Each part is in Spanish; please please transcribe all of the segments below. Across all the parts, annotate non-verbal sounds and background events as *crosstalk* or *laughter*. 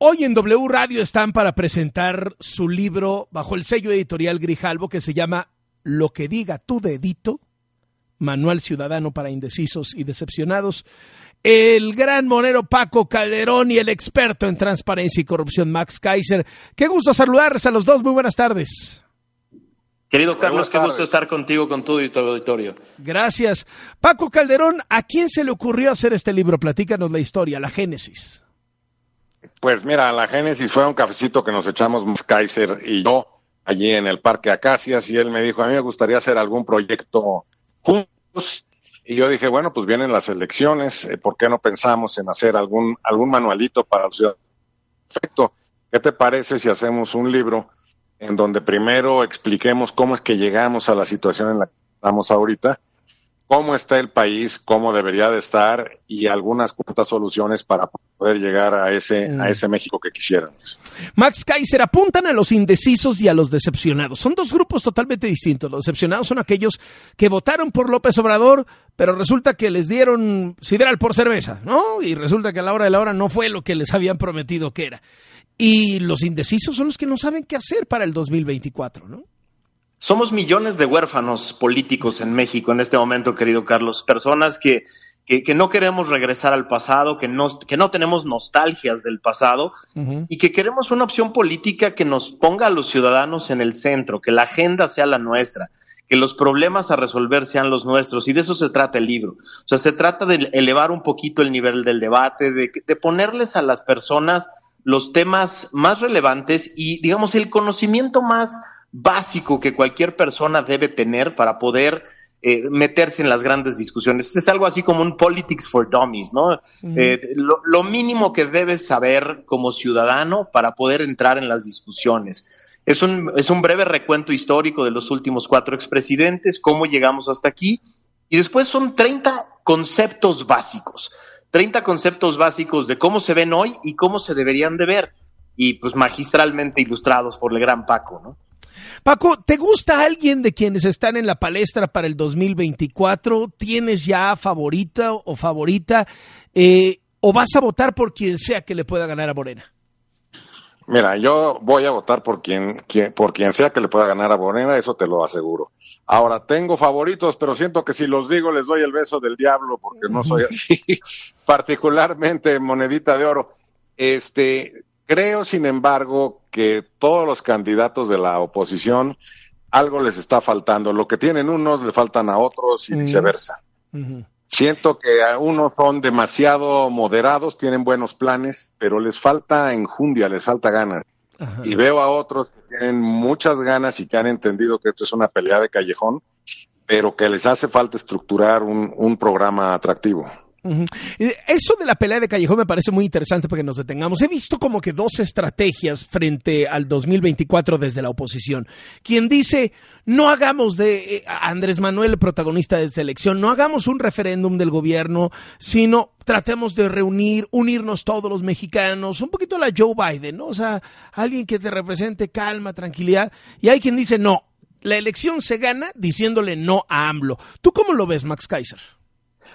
Hoy en W Radio están para presentar su libro bajo el sello editorial Grijalvo que se llama Lo que diga tu dedito, Manual Ciudadano para Indecisos y Decepcionados. El gran monero Paco Calderón y el experto en transparencia y corrupción Max Kaiser. Qué gusto saludarles a los dos. Muy buenas tardes. Querido Carlos, qué gusto estar contigo, con todo y tu auditorio. Gracias. Paco Calderón, ¿a quién se le ocurrió hacer este libro? Platícanos la historia, la génesis. Pues mira, la génesis fue un cafecito que nos echamos Kaiser y yo allí en el Parque Acacias y él me dijo, a mí me gustaría hacer algún proyecto juntos. Y yo dije, bueno, pues vienen las elecciones, eh, ¿por qué no pensamos en hacer algún, algún manualito para los ciudadanos? Perfecto. ¿Qué te parece si hacemos un libro en donde primero expliquemos cómo es que llegamos a la situación en la que estamos ahorita, cómo está el país, cómo debería de estar y algunas cuantas soluciones para poder llegar a ese, a ese México que quisiéramos. Max Kaiser, apuntan a los indecisos y a los decepcionados. Son dos grupos totalmente distintos. Los decepcionados son aquellos que votaron por López Obrador, pero resulta que les dieron sideral por cerveza, ¿no? Y resulta que a la hora de la hora no fue lo que les habían prometido que era. Y los indecisos son los que no saben qué hacer para el 2024, ¿no? Somos millones de huérfanos políticos en México en este momento, querido Carlos. Personas que, que, no queremos regresar al pasado, que no, que no tenemos nostalgias del pasado y que queremos una opción política que nos ponga a los ciudadanos en el centro, que la agenda sea la nuestra, que los problemas a resolver sean los nuestros. Y de eso se trata el libro. O sea, se trata de elevar un poquito el nivel del debate, de, de ponerles a las personas los temas más relevantes y, digamos, el conocimiento más básico que cualquier persona debe tener para poder eh, meterse en las grandes discusiones. Es algo así como un politics for dummies, ¿no? Eh, lo, mínimo que debes saber como ciudadano para poder entrar en las discusiones. Es un, es un breve recuento histórico de los últimos cuatro expresidentes, cómo llegamos hasta aquí, y después son 30 conceptos básicos. 30 conceptos básicos de cómo se ven hoy y cómo se deberían de ver, y pues magistralmente ilustrados por el gran Paco, ¿no? Paco, ¿te gusta alguien de quienes están en la palestra para el 2024? ¿Tienes ya favorita o favorita? Eh, ¿O vas a votar por quien sea que le pueda ganar a Morena? Mira, yo voy a votar por quien, quien, por quien sea que le pueda ganar a Morena, eso te lo aseguro. Ahora, tengo favoritos, pero siento que si los digo les doy el beso del diablo porque no soy así, *laughs* particularmente monedita de oro. Este, creo, sin embargo, que todos los candidatos de la oposición algo les está faltando. Lo que tienen unos le faltan a otros y viceversa. Siento que a unos son demasiado moderados, tienen buenos planes, pero les falta enjundia, les falta ganas. Y veo a otros que tienen muchas ganas y que han entendido que esto es una pelea de callejón, pero que les hace falta estructurar un, un programa atractivo. Eso de la pelea de callejón me parece muy interesante porque nos detengamos. He visto como que dos estrategias frente al 2024 desde la oposición. Quien dice, no hagamos de eh, Andrés Manuel protagonista de esta elección, no hagamos un referéndum del gobierno, sino tratemos de reunir, unirnos todos los mexicanos, un poquito la Joe Biden, ¿no? O sea, alguien que te represente calma, tranquilidad. Y hay quien dice, no, la elección se gana diciéndole no a AMLO. ¿Tú cómo lo ves, Max Kaiser?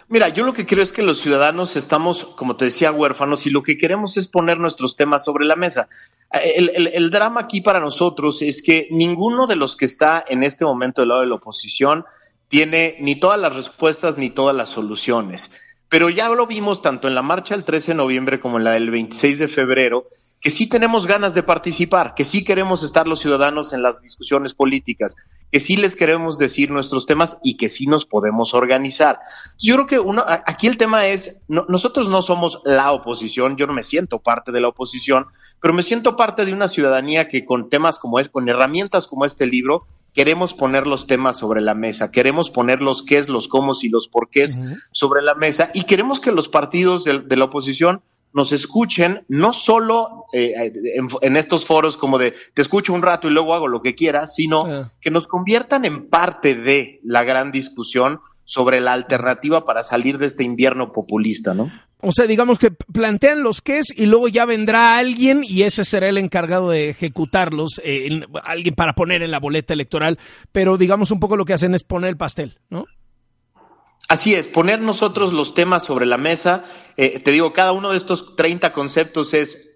Mira, yo lo que creo es que los ciudadanos estamos, como te decía, huérfanos y lo que queremos es poner nuestros temas sobre la mesa. El, drama aquí para nosotros es que ninguno de los que está en este momento del lado de la oposición tiene ni todas las respuestas ni todas las soluciones. Pero ya lo vimos tanto en la marcha del 13 de noviembre como en la del 26 de febrero, que sí tenemos ganas de participar, que sí queremos estar los ciudadanos en las discusiones políticas, que sí les queremos decir nuestros temas y que sí nos podemos organizar. Yo creo que uno, aquí el tema es, nosotros no somos la oposición, yo no me siento parte de la oposición, pero me siento parte de una ciudadanía que con temas como es, con herramientas como este libro, queremos poner los temas sobre la mesa, queremos poner los qué, los cómo y los porqués sobre la mesa y queremos que los partidos de la oposición nos escuchen, no solo eh, en, estos foros como de te escucho un rato y luego hago lo que quiera, sino que nos conviertan en parte de la gran discusión sobre la alternativa para salir de este invierno populista, ¿no? O sea, digamos que plantean los qué es y luego ya vendrá alguien y ese será el encargado de ejecutarlos, eh, alguien para poner en la boleta electoral, pero digamos un poco lo que hacen es poner el pastel, ¿no? Así es, poner nosotros los temas sobre la mesa. Eh, te digo, cada uno de estos 30 conceptos es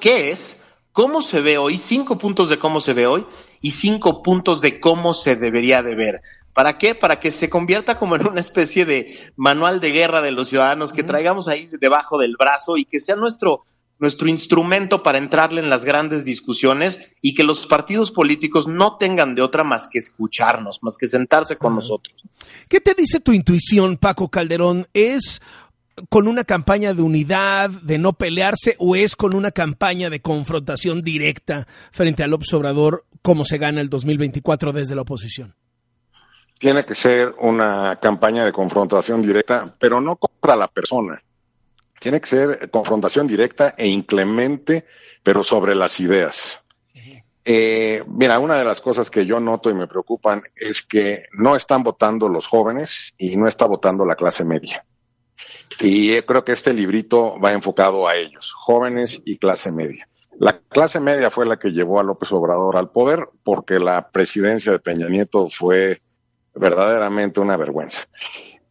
¿Qué es? ¿Cómo se ve hoy? Cinco puntos de cómo se ve hoy y cinco puntos de cómo se debería de ver. ¿Para qué? Para que se convierta como en una especie de manual de guerra de los ciudadanos que traigamos ahí debajo del brazo y que sea nuestro, nuestro instrumento para entrarle en las grandes discusiones y que los partidos políticos no tengan de otra más que escucharnos, más que sentarse con nosotros. ¿Qué te dice tu intuición, Paco Calderón? ¿Es con una campaña de unidad, de no pelearse, o es con una campaña de confrontación directa frente al López Obrador como se gana el 2024 desde la oposición? Tiene que ser una campaña de confrontación directa, pero no contra la persona. Tiene que ser confrontación directa e inclemente, pero sobre las ideas. Eh, mira, una de las cosas que yo noto y me preocupan es que no están votando los jóvenes y no está votando la clase media. Y creo que este librito va enfocado a ellos, jóvenes y clase media. La clase media fue la que llevó a López Obrador al poder porque la presidencia de Peña Nieto fue verdaderamente una vergüenza.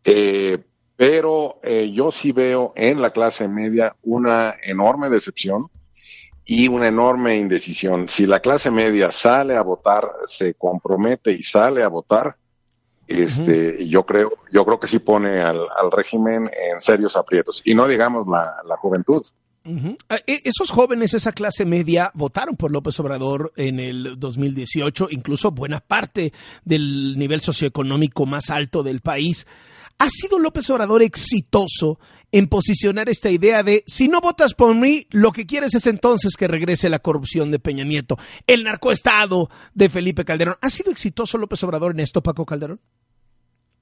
Eh, pero eh, yo sí veo en la clase media una enorme decepción y una enorme indecisión. Si la clase media sale a votar, se compromete y sale a votar, este, yo creo, yo creo que sí pone al, régimen en serios aprietos. Y no digamos la, juventud. Ah, e, esos jóvenes, esa clase media, votaron por López Obrador en el 2018, incluso buena parte del nivel socioeconómico más alto del país. ¿Ha sido López Obrador exitoso en posicionar esta idea de si no votas por mí, lo que quieres es entonces que regrese la corrupción de Peña Nieto, el narcoestado de Felipe Calderón? ¿Ha sido exitoso López Obrador en esto, Paco Calderón?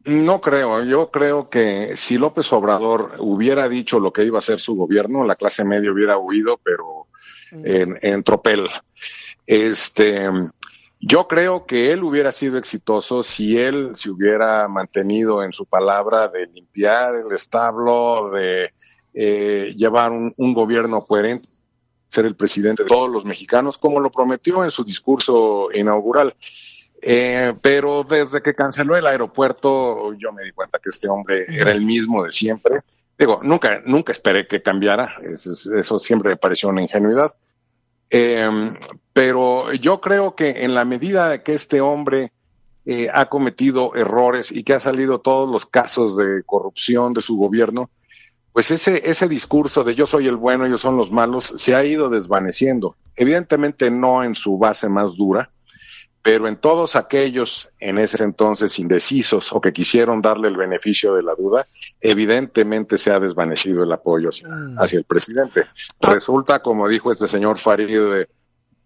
No creo. Yo creo que si López Obrador hubiera dicho lo que iba a hacer su gobierno, la clase media hubiera huido, pero en, en tropel. Este, yo creo que él hubiera sido exitoso si él se hubiera mantenido en su palabra de limpiar el establo, de eh, llevar un, un, gobierno coherente, ser el presidente de todos los mexicanos, como lo prometió en su discurso inaugural. Eh, pero desde que canceló el aeropuerto, yo me di cuenta que este hombre era el mismo de siempre. Digo, nunca, nunca esperé que cambiara. Eso, siempre me pareció una ingenuidad. Eh, pero yo creo que en la medida que este hombre eh, ha cometido errores y que ha salido todos los casos de corrupción de su gobierno, pues ese, ese discurso de yo soy el bueno, ellos son los malos, se ha ido desvaneciendo. Evidentemente no en su base más dura, pero en todos aquellos en ese entonces indecisos o que quisieron darle el beneficio de la duda, evidentemente se ha desvanecido el apoyo hacia, mm. el presidente. Ah. Resulta, como dijo este señor Farid de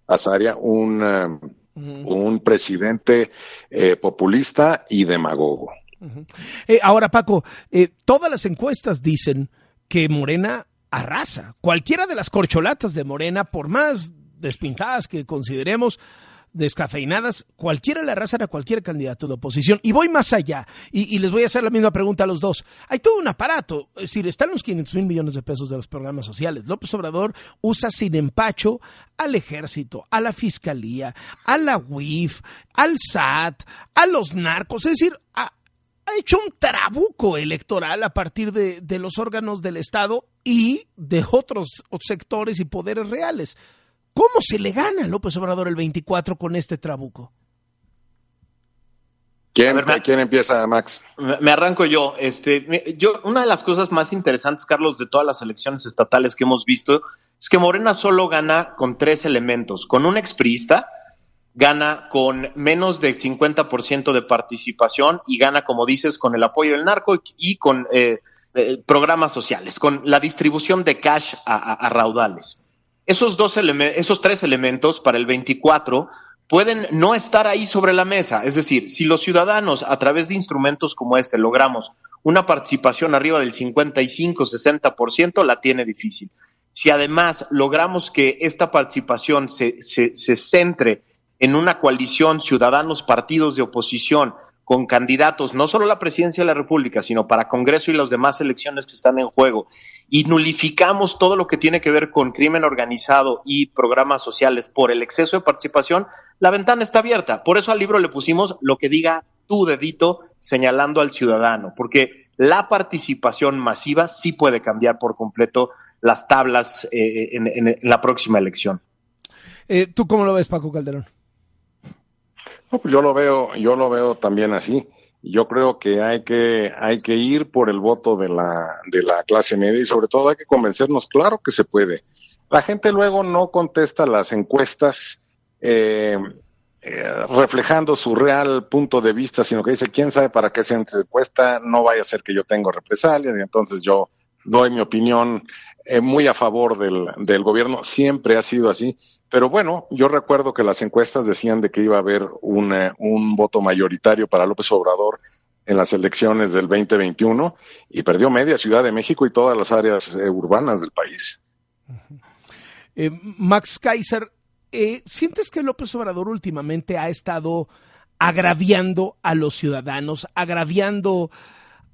Azaria, un, um, un presidente eh, populista y demagogo. Eh, ahora, Paco, eh, todas las encuestas dicen que Morena arrasa. Cualquiera de las corcholatas de Morena, por más despintadas que consideremos, descafeinadas, cualquiera le arrasan a cualquier candidato de oposición. Y voy más allá, y, les voy a hacer la misma pregunta a los dos. Hay todo un aparato, es decir, están los 500 mil millones de pesos de los programas sociales. López Obrador usa sin empacho al ejército, a la fiscalía, a la UIF, al SAT, a los narcos, es decir, ha, hecho un trabuco electoral a partir de, de los órganos del Estado y de otros sectores y poderes reales. ¿Cómo se le gana a López Obrador el 24 con este trabuco? ¿Quién, ¿Quién, empieza, Max? Me, arranco yo. Este, yo. Una de las cosas más interesantes, Carlos, de todas las elecciones estatales que hemos visto, es que Morena solo gana con tres elementos. Con un expriista, gana con menos de 50% de participación y gana, como dices, con el apoyo del narco y con eh, eh, programas sociales, con la distribución de cash a raudales. Esos, dos esos tres elementos para el 24 pueden no estar ahí sobre la mesa. Es decir, si los ciudadanos a través de instrumentos como este logramos una participación arriba del 55-60%, la tiene difícil. Si además logramos que esta participación se, se, se centre en una coalición ciudadanos partidos de oposición con candidatos, no solo a la presidencia de la República, sino para Congreso y las demás elecciones que están en juego, y nulificamos todo lo que tiene que ver con crimen organizado y programas sociales por el exceso de participación, la ventana está abierta. Por eso al libro le pusimos lo que diga tu dedito señalando al ciudadano, porque la participación masiva sí puede cambiar por completo las tablas eh, en, la próxima elección. Eh, ¿Tú cómo lo ves, Paco Calderón? Pues yo lo veo, yo lo veo también así. Yo creo que hay que hay que ir por el voto de la de la clase media y sobre todo hay que convencernos, claro que se puede. La gente luego no contesta las encuestas eh, eh, reflejando su real punto de vista, sino que dice, quién sabe para qué se encuesta, no vaya a ser que yo tengo represalias, y entonces yo doy mi opinión eh, muy a favor del, del gobierno, siempre ha sido así, pero bueno, yo recuerdo que las encuestas decían de que iba a haber un, voto mayoritario para López Obrador en las elecciones del 2021 y perdió media Ciudad de México y todas las áreas eh, urbanas del país. Max Kaiser, eh, ¿sientes que López Obrador últimamente ha estado agraviando a los ciudadanos, agraviando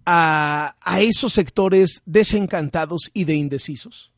a, esos sectores desencantados y de indecisos?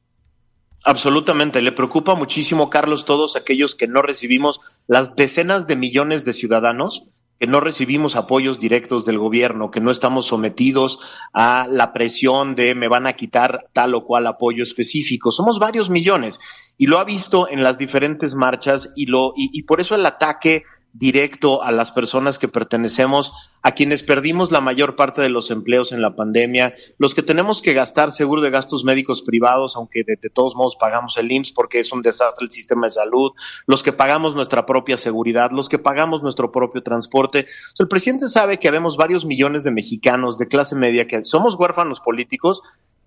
Absolutamente, le preocupa muchísimo, Carlos, todos aquellos que no recibimos las decenas de millones de ciudadanos que no recibimos apoyos directos del gobierno, que no estamos sometidos a la presión de me van a quitar tal o cual apoyo específico. Somos varios millones y lo ha visto en las diferentes marchas y lo y, por eso el ataque directo a las personas que pertenecemos, a quienes perdimos la mayor parte de los empleos en la pandemia, los que tenemos que gastar seguro de gastos médicos privados, aunque de, todos modos pagamos el IMSS porque es un desastre el sistema de salud, los que pagamos nuestra propia seguridad, los que pagamos nuestro propio transporte. el presidente sabe que habemos varios millones de mexicanos de clase media que somos huérfanos políticos,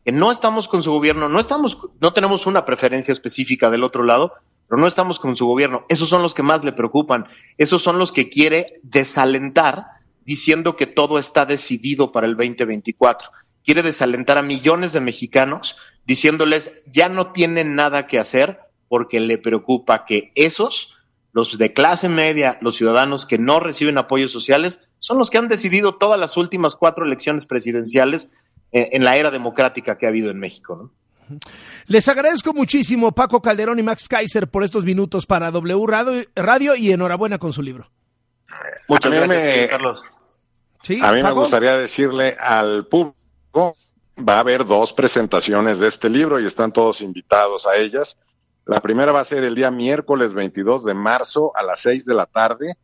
que no estamos con su gobierno, no estamos, no tenemos una preferencia específica del otro lado, pero no estamos con su gobierno. Esos son los que más le preocupan. Esos son los que quiere desalentar diciendo que todo está decidido para el 2024. Quiere desalentar a millones de mexicanos diciéndoles ya no tienen nada que hacer porque le preocupa que esos, los de clase media, los ciudadanos que no reciben apoyos sociales, son los que han decidido todas las últimas cuatro elecciones presidenciales eh, en la era democrática que ha habido en México. ¿no? Les agradezco muchísimo Paco Calderón y Max Kaiser por estos minutos para W Radio y enhorabuena con su libro. Muchas gracias, Carlos. a mí me gustaría decirle al público, va a haber dos presentaciones de este libro y están todos invitados a ellas. La primera va a ser el día miércoles 22 de marzo a las 6 de la tarde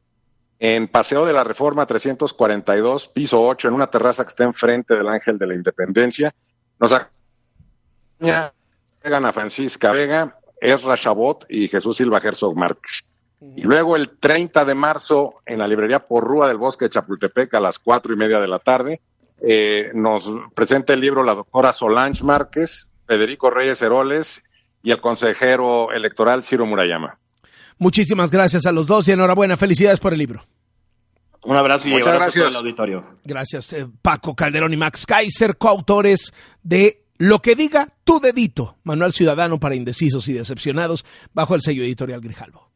en Paseo de la Reforma 342, piso 8, en una terraza que está enfrente del Ángel de la Independencia. Nos llegan a Francisca Vega, Ezra Chabot y Jesús Silva Herzog Márquez. Y luego el 30 de marzo en la librería Porrúa del Bosque de Chapultepec a las cuatro y media de la tarde eh, nos presenta el libro la doctora Solange Márquez, Federico Reyes Heroles y el consejero electoral Ciro Murayama. Muchísimas gracias a los dos y enhorabuena. Felicidades por el libro. Un abrazo y Muchas gracias. al auditorio. Gracias, eh, Paco Calderón y Max Kaiser, coautores de lo que diga tu dedito, Manual Ciudadano para Indecisos y Decepcionados, bajo el sello editorial Grijalvo.